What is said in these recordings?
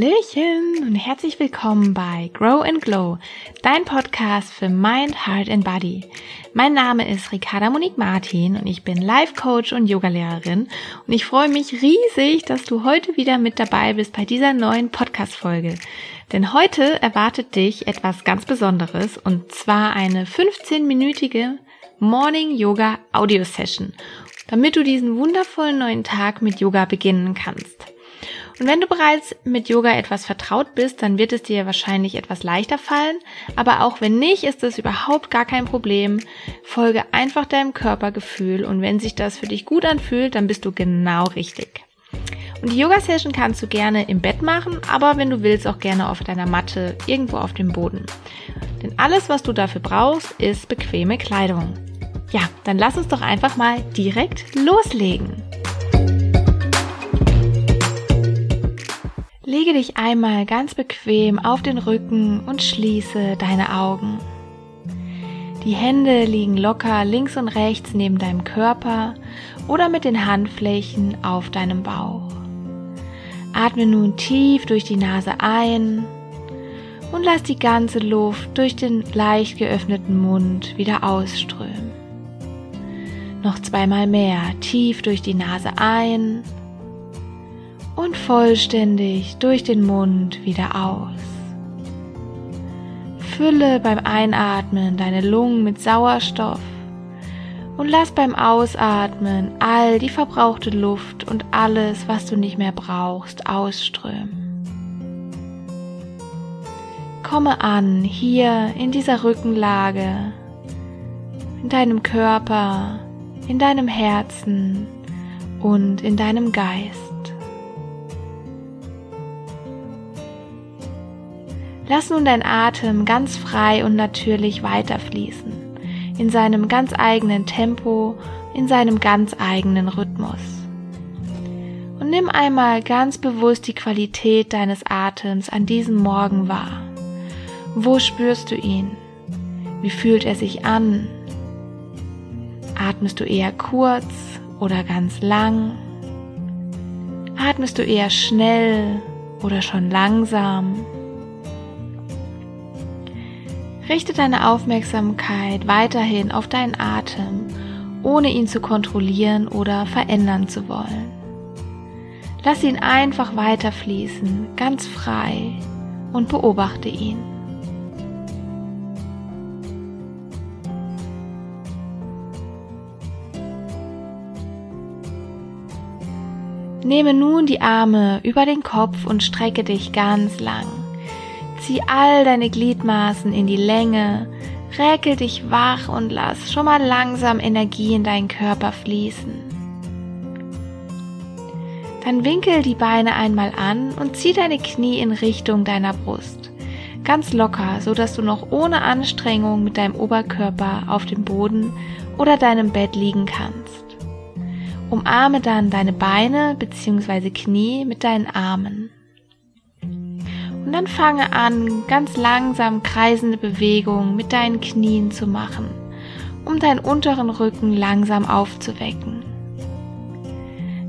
Hallöchen und herzlich willkommen bei Grow and Glow, dein Podcast für Mind, Heart and Body. Mein Name ist Ricarda Monique Martin und ich bin Life Coach und Yogalehrerin und ich freue mich riesig, dass du heute wieder mit dabei bist bei dieser neuen Podcast Folge. Denn heute erwartet dich etwas ganz Besonderes und zwar eine 15-minütige Morning Yoga Audio Session, damit du diesen wundervollen neuen Tag mit Yoga beginnen kannst. Und wenn du bereits mit Yoga etwas vertraut bist, dann wird es dir wahrscheinlich etwas leichter fallen. Aber auch wenn nicht, ist es überhaupt gar kein Problem. Folge einfach deinem Körpergefühl und wenn sich das für dich gut anfühlt, dann bist du genau richtig. Und die Yoga-Session kannst du gerne im Bett machen, aber wenn du willst, auch gerne auf deiner Matte, irgendwo auf dem Boden. Denn alles, was du dafür brauchst, ist bequeme Kleidung. Ja, dann lass uns doch einfach mal direkt loslegen. Lege dich einmal ganz bequem auf den Rücken und schließe deine Augen. Die Hände liegen locker links und rechts neben deinem Körper oder mit den Handflächen auf deinem Bauch. Atme nun tief durch die Nase ein und lass die ganze Luft durch den leicht geöffneten Mund wieder ausströmen. Noch zweimal mehr tief durch die Nase ein und vollständig durch den Mund wieder aus. Fülle beim Einatmen deine Lungen mit Sauerstoff und lass beim Ausatmen all die verbrauchte Luft und alles, was du nicht mehr brauchst, ausströmen. Komme an hier in dieser Rückenlage, in deinem Körper, in deinem Herzen und in deinem Geist. Lass nun dein Atem ganz frei und natürlich weiterfließen, in seinem ganz eigenen Tempo, in seinem ganz eigenen Rhythmus. Und nimm einmal ganz bewusst die Qualität deines Atems an diesem Morgen wahr. Wo spürst du ihn? Wie fühlt er sich an? Atmest du eher kurz oder ganz lang? Atmest du eher schnell oder schon langsam? Richte deine Aufmerksamkeit weiterhin auf deinen Atem, ohne ihn zu kontrollieren oder verändern zu wollen. Lass ihn einfach weiterfließen, ganz frei und beobachte ihn. Nehme nun die Arme über den Kopf und strecke dich ganz lang. Zieh all deine Gliedmaßen in die Länge, räkel dich wach und lass schon mal langsam Energie in deinen Körper fließen. Dann winkel die Beine einmal an und zieh deine Knie in Richtung deiner Brust. Ganz locker, so dass du noch ohne Anstrengung mit deinem Oberkörper auf dem Boden oder deinem Bett liegen kannst. Umarme dann deine Beine bzw. Knie mit deinen Armen. Und dann fange an, ganz langsam kreisende Bewegungen mit deinen Knien zu machen, um deinen unteren Rücken langsam aufzuwecken.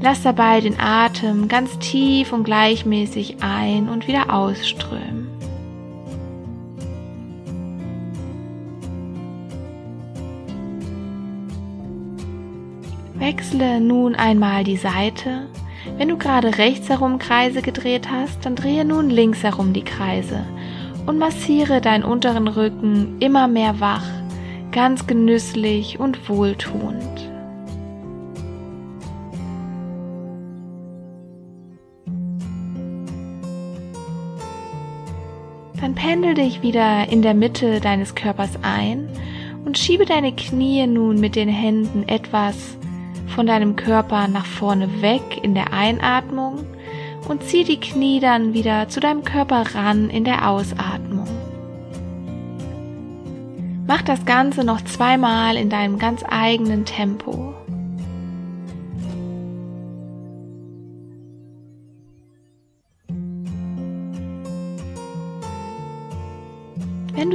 Lass dabei den Atem ganz tief und gleichmäßig ein und wieder ausströmen. Wechsle nun einmal die Seite wenn du gerade rechts herum Kreise gedreht hast, dann drehe nun links herum die Kreise und massiere deinen unteren Rücken immer mehr wach, ganz genüsslich und wohltuend. Dann pendel dich wieder in der Mitte deines Körpers ein und schiebe deine Knie nun mit den Händen etwas von deinem Körper nach vorne weg in der Einatmung und zieh die Knie dann wieder zu deinem Körper ran in der Ausatmung. Mach das Ganze noch zweimal in deinem ganz eigenen Tempo.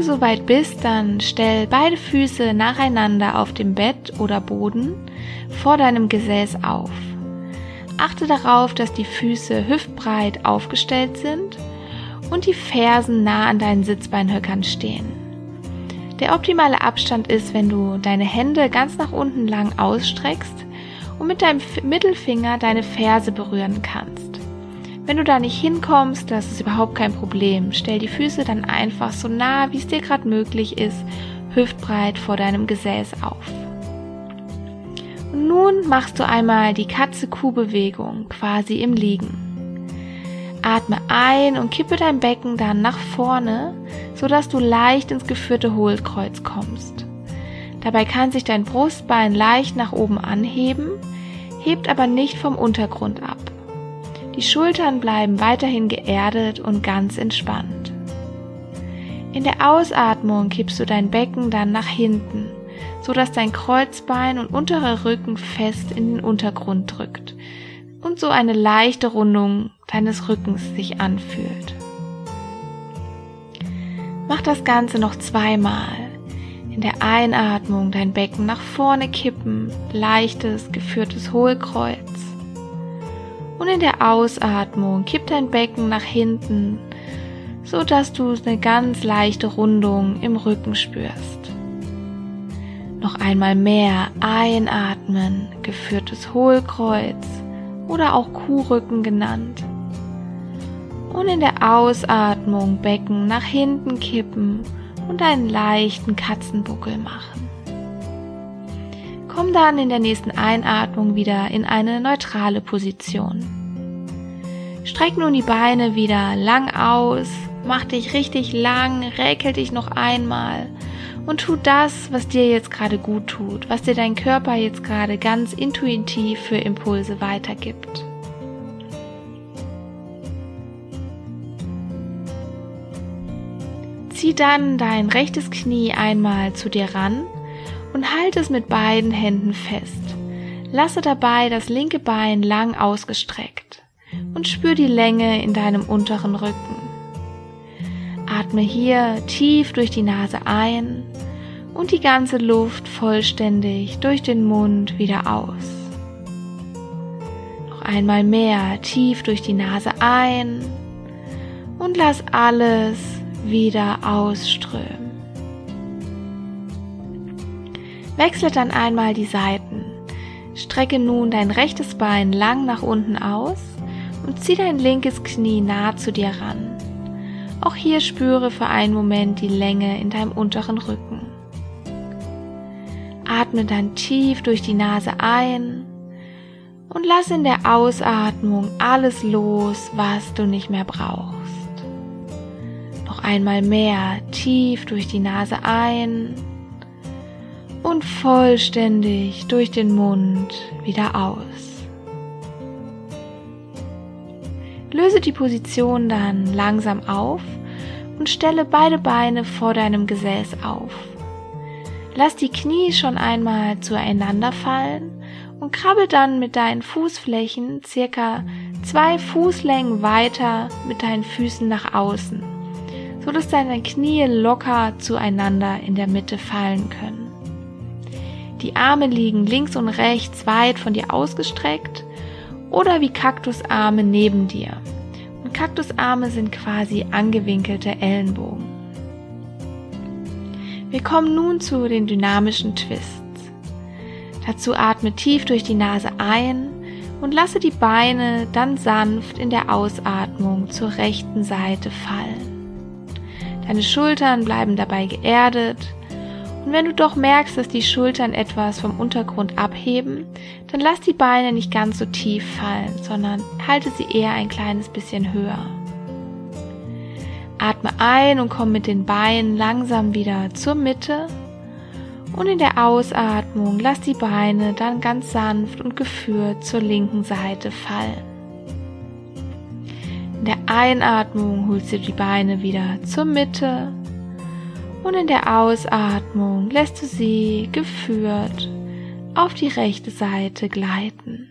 Du soweit bist, dann stell beide Füße nacheinander auf dem Bett oder Boden vor deinem Gesäß auf. Achte darauf, dass die Füße hüftbreit aufgestellt sind und die Fersen nah an deinen Sitzbeinhöckern stehen. Der optimale Abstand ist, wenn du deine Hände ganz nach unten lang ausstreckst und mit deinem Mittelfinger deine Ferse berühren kannst. Wenn du da nicht hinkommst, das ist überhaupt kein Problem. Stell die Füße dann einfach so nah, wie es dir gerade möglich ist, hüftbreit vor deinem Gesäß auf. Und nun machst du einmal die Katze-Kuh-Bewegung quasi im Liegen. Atme ein und kippe dein Becken dann nach vorne, sodass du leicht ins geführte Hohlkreuz kommst. Dabei kann sich dein Brustbein leicht nach oben anheben, hebt aber nicht vom Untergrund ab. Die Schultern bleiben weiterhin geerdet und ganz entspannt. In der Ausatmung kippst du dein Becken dann nach hinten, so dass dein Kreuzbein und unterer Rücken fest in den Untergrund drückt und so eine leichte Rundung deines Rückens sich anfühlt. Mach das Ganze noch zweimal. In der Einatmung dein Becken nach vorne kippen, leichtes, geführtes Hohlkreuz. Und in der Ausatmung kipp dein Becken nach hinten, so dass du eine ganz leichte Rundung im Rücken spürst. Noch einmal mehr einatmen, geführtes Hohlkreuz oder auch Kuhrücken genannt. Und in der Ausatmung Becken nach hinten kippen und einen leichten Katzenbuckel machen. Komm dann in der nächsten Einatmung wieder in eine neutrale Position. Streck nun die Beine wieder lang aus, mach dich richtig lang, räkel dich noch einmal und tu das, was dir jetzt gerade gut tut, was dir dein Körper jetzt gerade ganz intuitiv für Impulse weitergibt. Zieh dann dein rechtes Knie einmal zu dir ran und halte es mit beiden Händen fest. Lasse dabei das linke Bein lang ausgestreckt und spür die Länge in deinem unteren Rücken. Atme hier tief durch die Nase ein und die ganze Luft vollständig durch den Mund wieder aus. Noch einmal mehr tief durch die Nase ein und lass alles wieder ausströmen. Wechsle dann einmal die Seiten. Strecke nun dein rechtes Bein lang nach unten aus und zieh dein linkes Knie nah zu dir ran. Auch hier spüre für einen Moment die Länge in deinem unteren Rücken. Atme dann tief durch die Nase ein und lass in der Ausatmung alles los, was du nicht mehr brauchst. Noch einmal mehr tief durch die Nase ein und vollständig durch den Mund wieder aus. Löse die Position dann langsam auf und stelle beide Beine vor deinem Gesäß auf. Lass die Knie schon einmal zueinander fallen und krabbel dann mit deinen Fußflächen circa zwei Fußlängen weiter mit deinen Füßen nach außen, so dass deine Knie locker zueinander in der Mitte fallen können. Die Arme liegen links und rechts weit von dir ausgestreckt oder wie Kaktusarme neben dir. Und Kaktusarme sind quasi angewinkelte Ellenbogen. Wir kommen nun zu den dynamischen Twists. Dazu atme tief durch die Nase ein und lasse die Beine dann sanft in der Ausatmung zur rechten Seite fallen. Deine Schultern bleiben dabei geerdet und wenn du doch merkst, dass die Schultern etwas vom Untergrund abheben, dann lass die Beine nicht ganz so tief fallen, sondern halte sie eher ein kleines bisschen höher. Atme ein und komm mit den Beinen langsam wieder zur Mitte. Und in der Ausatmung lass die Beine dann ganz sanft und geführt zur linken Seite fallen. In der Einatmung holst du die Beine wieder zur Mitte und in der Ausatmung lässt du sie geführt auf die rechte Seite gleiten.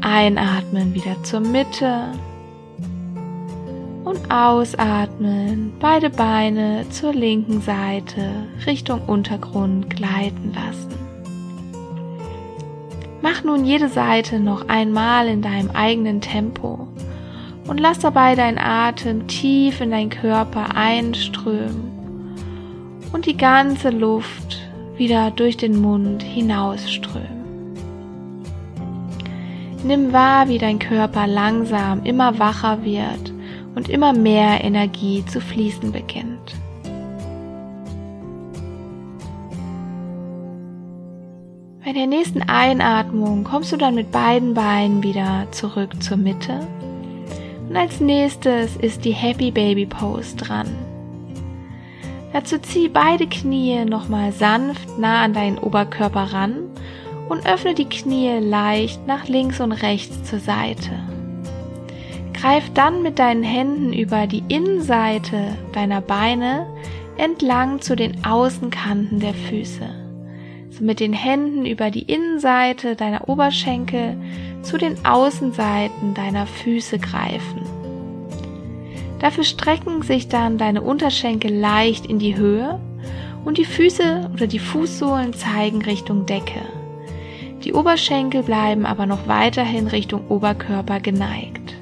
Einatmen wieder zur Mitte und ausatmen, beide Beine zur linken Seite Richtung Untergrund gleiten lassen. Mach nun jede Seite noch einmal in deinem eigenen Tempo und lass dabei deinen Atem tief in deinen Körper einströmen und die ganze Luft wieder durch den Mund hinausströmen. Nimm wahr, wie dein Körper langsam immer wacher wird und immer mehr Energie zu fließen beginnt. Bei der nächsten Einatmung kommst du dann mit beiden Beinen wieder zurück zur Mitte. Und als nächstes ist die Happy Baby Pose dran. Dazu zieh beide Knie nochmal sanft nah an deinen Oberkörper ran und öffne die Knie leicht nach links und rechts zur Seite. Greif dann mit deinen Händen über die Innenseite deiner Beine entlang zu den Außenkanten der Füße. So mit den Händen über die Innenseite deiner Oberschenkel zu den Außenseiten deiner Füße greifen. Dafür strecken sich dann deine Unterschenkel leicht in die Höhe und die Füße oder die Fußsohlen zeigen Richtung Decke. Die Oberschenkel bleiben aber noch weiterhin Richtung Oberkörper geneigt.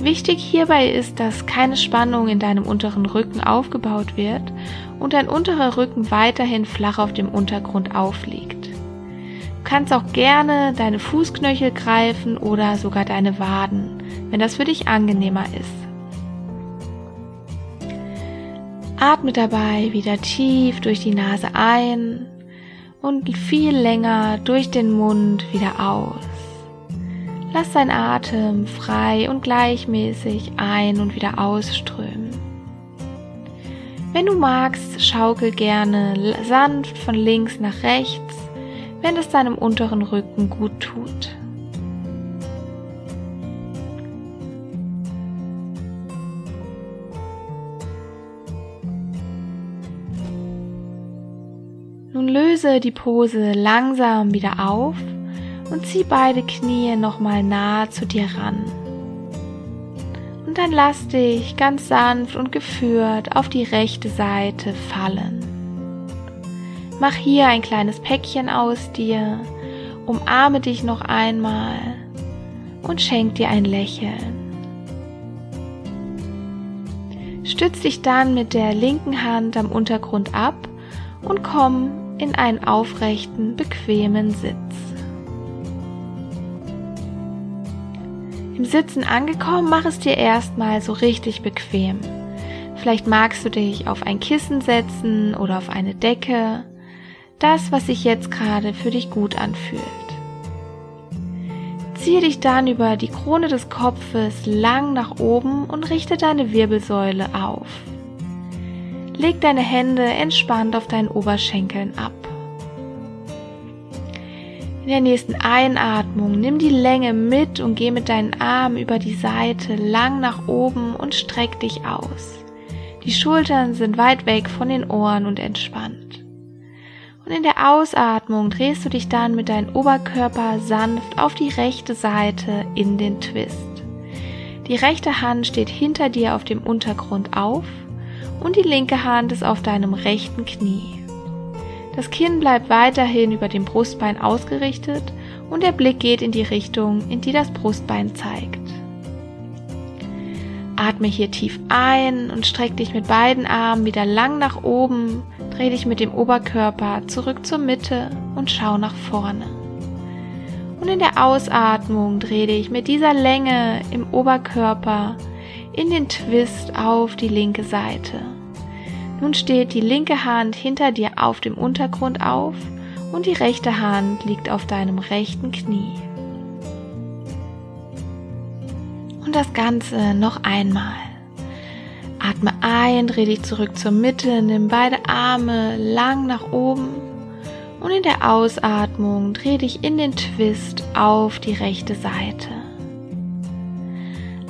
Wichtig hierbei ist, dass keine Spannung in deinem unteren Rücken aufgebaut wird und dein unterer Rücken weiterhin flach auf dem Untergrund aufliegt. Du kannst auch gerne deine Fußknöchel greifen oder sogar deine Waden, wenn das für dich angenehmer ist. Atme dabei wieder tief durch die Nase ein und viel länger durch den Mund wieder aus. Lass dein Atem frei und gleichmäßig ein und wieder ausströmen. Wenn du magst, schaukel gerne sanft von links nach rechts, wenn es deinem unteren Rücken gut tut. Nun löse die Pose langsam wieder auf und zieh beide Knie nochmal nah zu dir ran. Und dann lass dich ganz sanft und geführt auf die rechte Seite fallen. Mach hier ein kleines Päckchen aus dir, umarme dich noch einmal und schenk dir ein Lächeln. Stütz dich dann mit der linken Hand am Untergrund ab und komm in einen aufrechten, bequemen Sitz. Im Sitzen angekommen, mach es dir erstmal so richtig bequem. Vielleicht magst du dich auf ein Kissen setzen oder auf eine Decke. Das, was sich jetzt gerade für dich gut anfühlt. Ziehe dich dann über die Krone des Kopfes lang nach oben und richte deine Wirbelsäule auf. Leg deine Hände entspannt auf deinen Oberschenkeln ab. In der nächsten Einatmung nimm die Länge mit und geh mit deinen Armen über die Seite lang nach oben und streck dich aus. Die Schultern sind weit weg von den Ohren und entspannt. Und in der Ausatmung drehst du dich dann mit deinem Oberkörper sanft auf die rechte Seite in den Twist. Die rechte Hand steht hinter dir auf dem Untergrund auf und die linke Hand ist auf deinem rechten Knie. Das Kinn bleibt weiterhin über dem Brustbein ausgerichtet und der Blick geht in die Richtung, in die das Brustbein zeigt. Atme hier tief ein und streck dich mit beiden Armen wieder lang nach oben, dreh dich mit dem Oberkörper zurück zur Mitte und schau nach vorne. Und in der Ausatmung dreh dich mit dieser Länge im Oberkörper in den Twist auf die linke Seite. Nun steht die linke Hand hinter dir auf dem Untergrund auf und die rechte Hand liegt auf deinem rechten Knie. Und das Ganze noch einmal. Atme ein, dreh dich zurück zur Mitte, nimm beide Arme lang nach oben und in der Ausatmung dreh dich in den Twist auf die rechte Seite.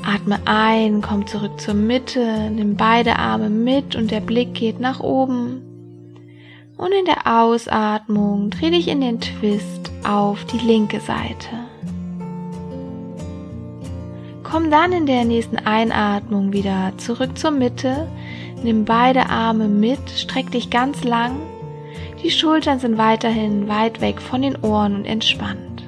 Atme ein, komm zurück zur Mitte, nimm beide Arme mit und der Blick geht nach oben. Und in der Ausatmung dreh dich in den Twist auf die linke Seite. Komm dann in der nächsten Einatmung wieder zurück zur Mitte, nimm beide Arme mit, streck dich ganz lang. Die Schultern sind weiterhin weit weg von den Ohren und entspannt.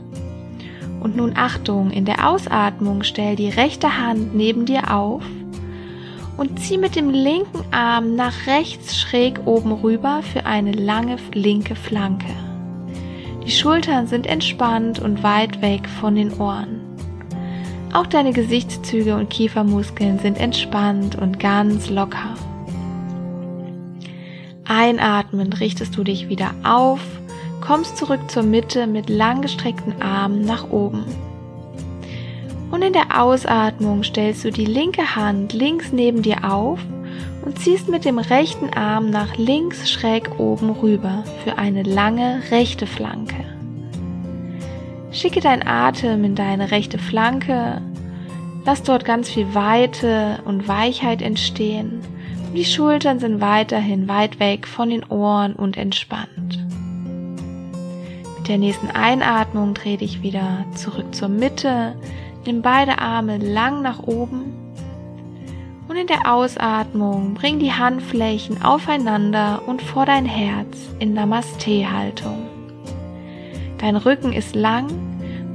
Und nun Achtung, in der Ausatmung stell die rechte Hand neben dir auf und zieh mit dem linken Arm nach rechts schräg oben rüber für eine lange linke Flanke. Die Schultern sind entspannt und weit weg von den Ohren. Auch deine Gesichtszüge und Kiefermuskeln sind entspannt und ganz locker. Einatmend richtest du dich wieder auf kommst zurück zur Mitte mit langgestreckten Armen nach oben. Und in der Ausatmung stellst du die linke Hand links neben dir auf und ziehst mit dem rechten Arm nach links schräg oben rüber für eine lange rechte Flanke. Schicke dein Atem in deine rechte Flanke, lass dort ganz viel Weite und Weichheit entstehen. Und die Schultern sind weiterhin weit weg von den Ohren und entspannt. Der nächsten Einatmung dreh dich wieder zurück zur Mitte, nimm beide Arme lang nach oben. Und in der Ausatmung bring die Handflächen aufeinander und vor dein Herz in Namaste-Haltung. Dein Rücken ist lang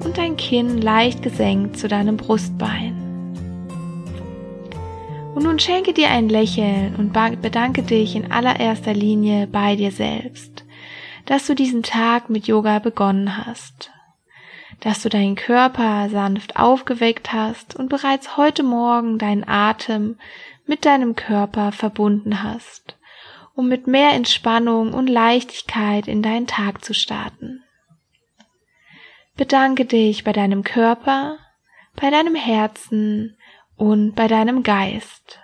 und dein Kinn leicht gesenkt zu deinem Brustbein. Und nun schenke dir ein Lächeln und bedanke dich in allererster Linie bei dir selbst dass du diesen Tag mit Yoga begonnen hast, dass du deinen Körper sanft aufgeweckt hast und bereits heute Morgen deinen Atem mit deinem Körper verbunden hast, um mit mehr Entspannung und Leichtigkeit in deinen Tag zu starten. Bedanke dich bei deinem Körper, bei deinem Herzen und bei deinem Geist.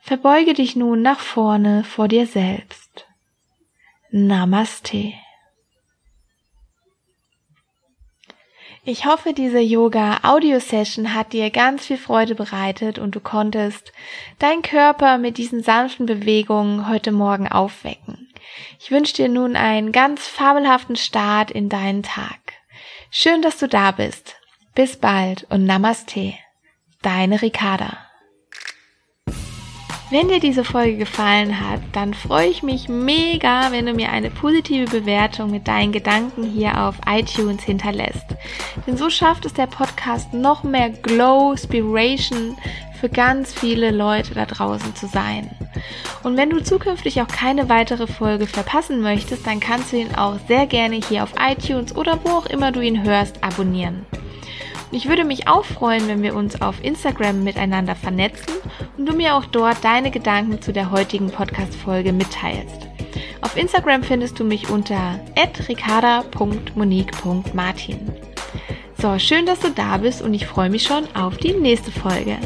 Verbeuge dich nun nach vorne vor dir selbst. Namaste. Ich hoffe, diese Yoga Audio Session hat dir ganz viel Freude bereitet und du konntest deinen Körper mit diesen sanften Bewegungen heute Morgen aufwecken. Ich wünsche dir nun einen ganz fabelhaften Start in deinen Tag. Schön, dass du da bist. Bis bald und Namaste. Deine Ricarda. Wenn dir diese Folge gefallen hat, dann freue ich mich mega, wenn du mir eine positive Bewertung mit deinen Gedanken hier auf iTunes hinterlässt. Denn so schafft es der Podcast noch mehr Glow, Spiration für ganz viele Leute da draußen zu sein. Und wenn du zukünftig auch keine weitere Folge verpassen möchtest, dann kannst du ihn auch sehr gerne hier auf iTunes oder wo auch immer du ihn hörst, abonnieren. Ich würde mich auch freuen, wenn wir uns auf Instagram miteinander vernetzen und du mir auch dort deine Gedanken zu der heutigen Podcast-Folge mitteilst. Auf Instagram findest du mich unter ricarda.monique.martin. So, schön, dass du da bist und ich freue mich schon auf die nächste Folge.